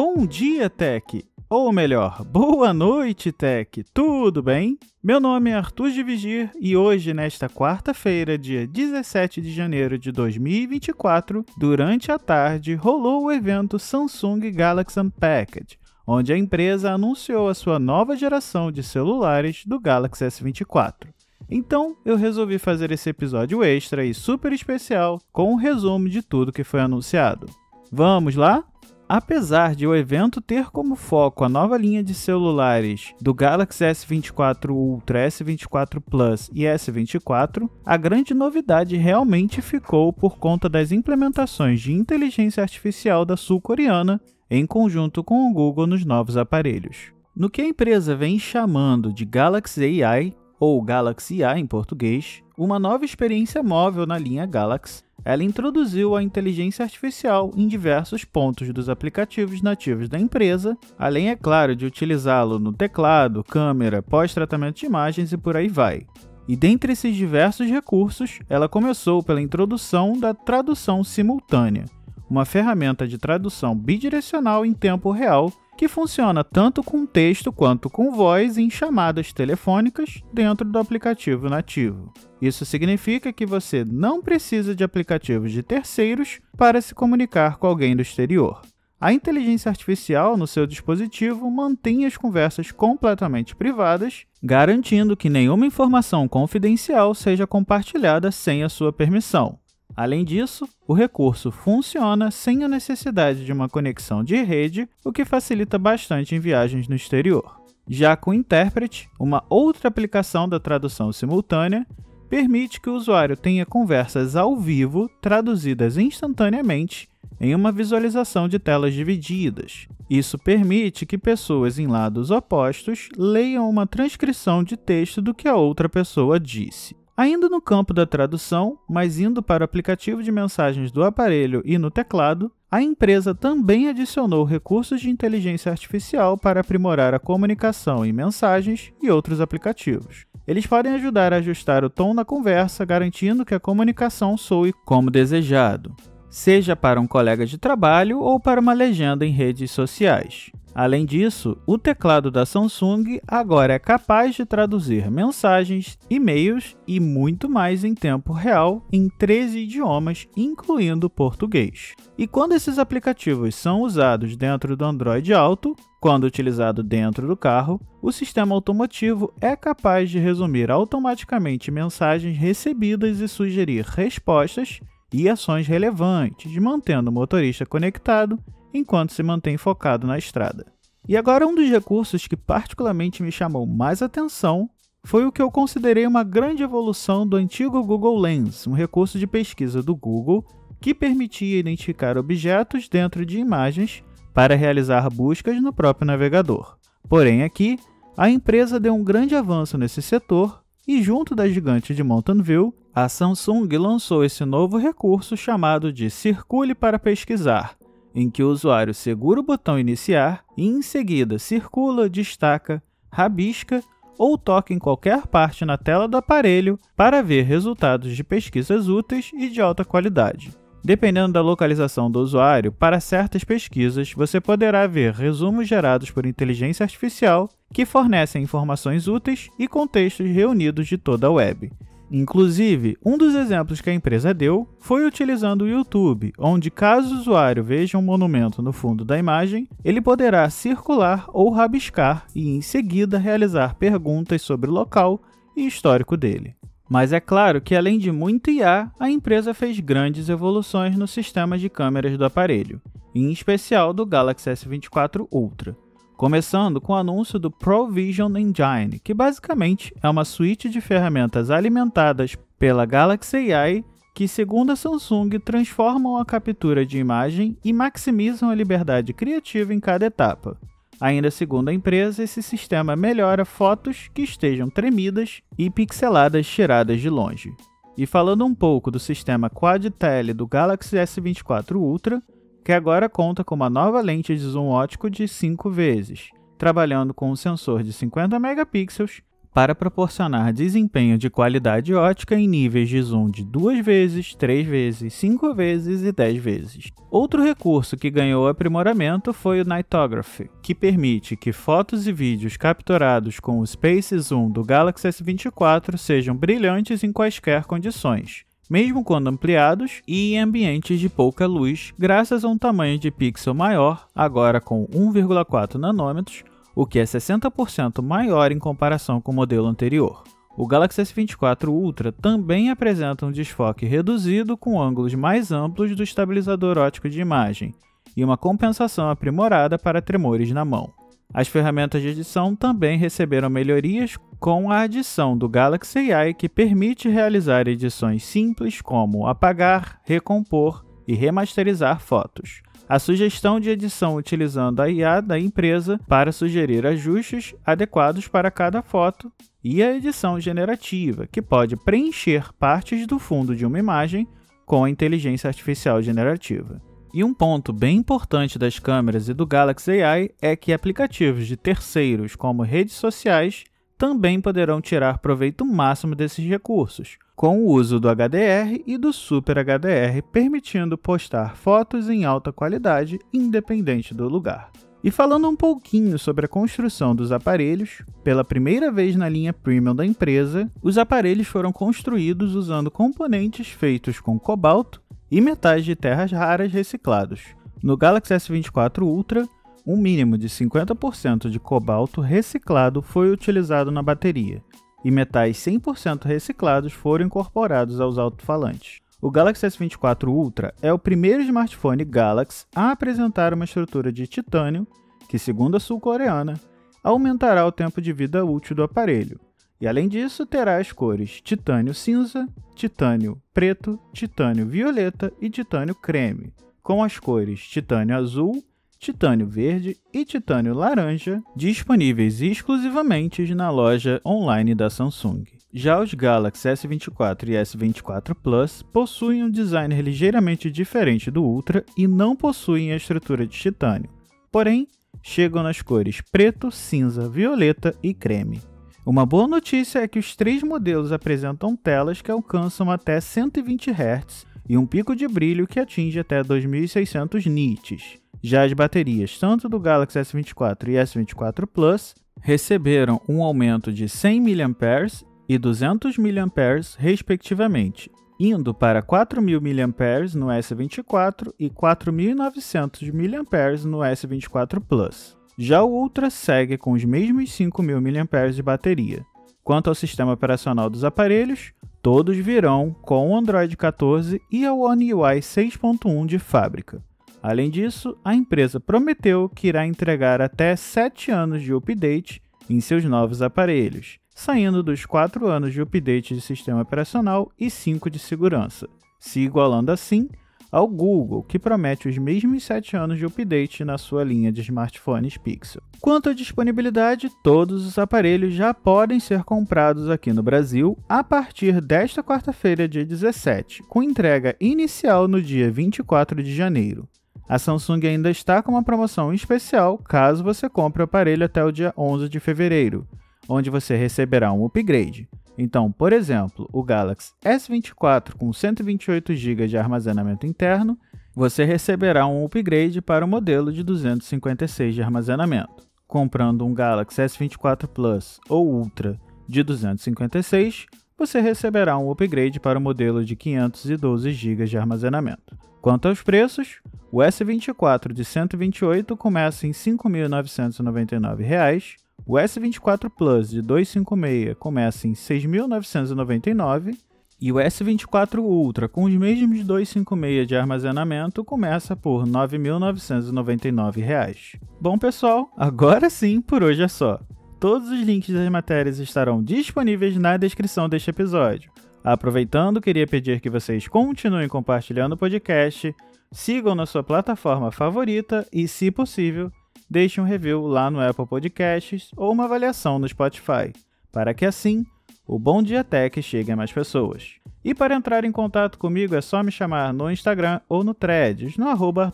Bom dia, Tech! Ou melhor, boa noite, Tech! Tudo bem? Meu nome é Arthur de Vigir e hoje, nesta quarta-feira, dia 17 de janeiro de 2024, durante a tarde, rolou o evento Samsung Galaxy Unpacked, onde a empresa anunciou a sua nova geração de celulares do Galaxy S24. Então, eu resolvi fazer esse episódio extra e super especial com um resumo de tudo que foi anunciado. Vamos lá? Apesar de o evento ter como foco a nova linha de celulares do Galaxy S24 Ultra, S24 Plus e S24, a grande novidade realmente ficou por conta das implementações de inteligência artificial da sul-coreana em conjunto com o Google nos novos aparelhos. No que a empresa vem chamando de Galaxy AI, ou Galaxy AI em português, uma nova experiência móvel na linha Galaxy ela introduziu a inteligência artificial em diversos pontos dos aplicativos nativos da empresa, além, é claro, de utilizá-lo no teclado, câmera, pós-tratamento de imagens e por aí vai. E dentre esses diversos recursos, ela começou pela introdução da tradução simultânea, uma ferramenta de tradução bidirecional em tempo real que funciona tanto com texto quanto com voz em chamadas telefônicas dentro do aplicativo nativo. Isso significa que você não precisa de aplicativos de terceiros para se comunicar com alguém do exterior. A inteligência artificial no seu dispositivo mantém as conversas completamente privadas, garantindo que nenhuma informação confidencial seja compartilhada sem a sua permissão. Além disso, o recurso funciona sem a necessidade de uma conexão de rede, o que facilita bastante em viagens no exterior. Já com o Interpret, uma outra aplicação da tradução simultânea, permite que o usuário tenha conversas ao vivo traduzidas instantaneamente em uma visualização de telas divididas. Isso permite que pessoas em lados opostos leiam uma transcrição de texto do que a outra pessoa disse. Ainda no campo da tradução, mas indo para o aplicativo de mensagens do aparelho e no teclado, a empresa também adicionou recursos de inteligência artificial para aprimorar a comunicação em mensagens e outros aplicativos. Eles podem ajudar a ajustar o tom da conversa, garantindo que a comunicação soe como desejado, seja para um colega de trabalho ou para uma legenda em redes sociais. Além disso, o teclado da Samsung agora é capaz de traduzir mensagens, e-mails e muito mais em tempo real em 13 idiomas, incluindo português. E quando esses aplicativos são usados dentro do Android Auto, quando utilizado dentro do carro, o sistema automotivo é capaz de resumir automaticamente mensagens recebidas e sugerir respostas e ações relevantes, mantendo o motorista conectado enquanto se mantém focado na estrada. E agora, um dos recursos que particularmente me chamou mais atenção foi o que eu considerei uma grande evolução do antigo Google Lens, um recurso de pesquisa do Google que permitia identificar objetos dentro de imagens para realizar buscas no próprio navegador. Porém, aqui, a empresa deu um grande avanço nesse setor e, junto da gigante de Mountain View, a Samsung lançou esse novo recurso chamado de Circule para Pesquisar, em que o usuário segura o botão Iniciar e em seguida circula, destaca, rabisca ou toca em qualquer parte na tela do aparelho para ver resultados de pesquisas úteis e de alta qualidade. Dependendo da localização do usuário, para certas pesquisas você poderá ver resumos gerados por inteligência artificial que fornecem informações úteis e contextos reunidos de toda a web. Inclusive, um dos exemplos que a empresa deu foi utilizando o YouTube, onde caso o usuário veja um monumento no fundo da imagem, ele poderá circular ou rabiscar e em seguida realizar perguntas sobre o local e histórico dele. Mas é claro que além de muito IA, a empresa fez grandes evoluções no sistema de câmeras do aparelho, em especial do Galaxy S24 Ultra começando com o anúncio do ProVision Engine, que basicamente é uma suíte de ferramentas alimentadas pela Galaxy AI que, segundo a Samsung, transformam a captura de imagem e maximizam a liberdade criativa em cada etapa. Ainda segundo a empresa, esse sistema melhora fotos que estejam tremidas e pixeladas tiradas de longe. E falando um pouco do sistema Quad Tele do Galaxy S24 Ultra, que agora conta com uma nova lente de zoom ótico de 5 vezes, trabalhando com um sensor de 50 megapixels para proporcionar desempenho de qualidade ótica em níveis de zoom de 2 vezes, 3 vezes, 5 vezes e 10 vezes. Outro recurso que ganhou aprimoramento foi o Nightography, que permite que fotos e vídeos capturados com o Space Zoom do Galaxy S24 sejam brilhantes em quaisquer condições, mesmo quando ampliados e em ambientes de pouca luz, graças a um tamanho de pixel maior, agora com 1,4 nanômetros, o que é 60% maior em comparação com o modelo anterior. O Galaxy S24 Ultra também apresenta um desfoque reduzido com ângulos mais amplos do estabilizador óptico de imagem e uma compensação aprimorada para tremores na mão. As ferramentas de edição também receberam melhorias com a adição do Galaxy AI que permite realizar edições simples como apagar, recompor e remasterizar fotos a sugestão de edição utilizando a IA da empresa para sugerir ajustes adequados para cada foto e a edição generativa, que pode preencher partes do fundo de uma imagem com a inteligência artificial generativa. E um ponto bem importante das câmeras e do Galaxy AI é que aplicativos de terceiros, como redes sociais, também poderão tirar proveito máximo desses recursos, com o uso do HDR e do Super HDR, permitindo postar fotos em alta qualidade, independente do lugar. E falando um pouquinho sobre a construção dos aparelhos, pela primeira vez na linha premium da empresa, os aparelhos foram construídos usando componentes feitos com cobalto e metais de terras raras reciclados. No Galaxy S24 Ultra, um mínimo de 50% de cobalto reciclado foi utilizado na bateria, e metais 100% reciclados foram incorporados aos alto-falantes. O Galaxy S24 Ultra é o primeiro smartphone Galaxy a apresentar uma estrutura de titânio que, segundo a sul-coreana, aumentará o tempo de vida útil do aparelho. E além disso, terá as cores titânio cinza, titânio preto, titânio violeta e titânio creme, com as cores titânio azul, titânio verde e titânio laranja, disponíveis exclusivamente na loja online da Samsung. Já os Galaxy S24 e S24 Plus possuem um design ligeiramente diferente do Ultra e não possuem a estrutura de titânio, porém chegam nas cores preto, cinza, violeta e creme. Uma boa notícia é que os três modelos apresentam telas que alcançam até 120 Hz e um pico de brilho que atinge até 2600 nits. Já as baterias, tanto do Galaxy S24 e S24 Plus, receberam um aumento de 100 mAh e 200 mAh, respectivamente, indo para 4.000 mAh no S24 e 4.900 mAh no S24 Plus. Já o Ultra segue com os mesmos 5.000 mAh de bateria. Quanto ao sistema operacional dos aparelhos, todos virão com o Android 14 e a One UI 6.1 de fábrica. Além disso, a empresa prometeu que irá entregar até 7 anos de update em seus novos aparelhos, saindo dos 4 anos de update de sistema operacional e 5 de segurança, se igualando assim ao Google, que promete os mesmos 7 anos de update na sua linha de smartphones Pixel. Quanto à disponibilidade, todos os aparelhos já podem ser comprados aqui no Brasil a partir desta quarta-feira, dia 17, com entrega inicial no dia 24 de janeiro. A Samsung ainda está com uma promoção especial caso você compre o aparelho até o dia 11 de fevereiro, onde você receberá um upgrade. Então, por exemplo, o Galaxy S24 com 128 GB de armazenamento interno, você receberá um upgrade para o modelo de 256 de armazenamento. Comprando um Galaxy S24 Plus ou Ultra de 256, você receberá um upgrade para o modelo de 512 GB de armazenamento. Quanto aos preços, o S24 de 128 começa em R$ 5.999, o S24 Plus de 256 começa em R$ 6.999 e o S24 Ultra com os mesmos 256 de armazenamento começa por R$ 9.999. Bom pessoal, agora sim, por hoje é só. Todos os links das matérias estarão disponíveis na descrição deste episódio. Aproveitando, queria pedir que vocês continuem compartilhando o podcast, sigam na sua plataforma favorita e, se possível, deixem um review lá no Apple Podcasts ou uma avaliação no Spotify, para que assim o Bom Dia Tech chegue a mais pessoas. E para entrar em contato comigo é só me chamar no Instagram ou no Threads, no arroba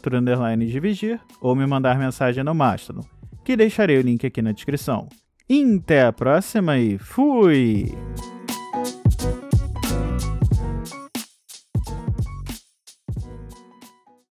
ou me mandar mensagem no Mastodon, que deixarei o link aqui na descrição. Até a próxima e fui!